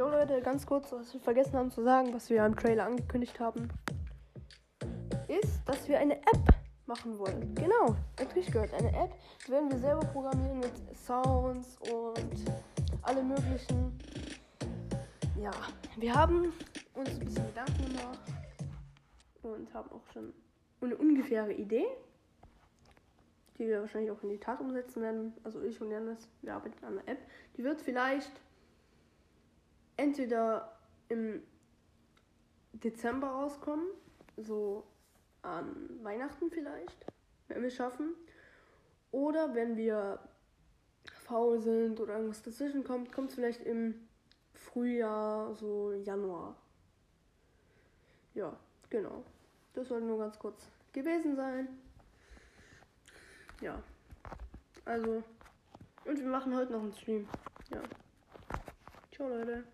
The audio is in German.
Jo Leute, ganz kurz, was wir vergessen haben zu sagen, was wir im Trailer angekündigt haben, ist, dass wir eine App machen wollen. Genau, natürlich gehört eine App. Die werden wir selber programmieren mit Sounds und alle möglichen. Ja, wir haben uns ein bisschen Gedanken gemacht und haben auch schon eine ungefähre Idee, die wir wahrscheinlich auch in die Tat umsetzen werden. Also ich und Janis, wir arbeiten an einer App. Die wird vielleicht entweder im Dezember rauskommen, so an Weihnachten vielleicht, wenn wir es schaffen. Oder wenn wir faul sind oder irgendwas dazwischen kommt, kommt es vielleicht im Frühjahr, so Januar. Ja, genau. Das sollte nur ganz kurz gewesen sein. Ja. Also. Und wir machen heute noch einen Stream. Ja. Ciao, Leute.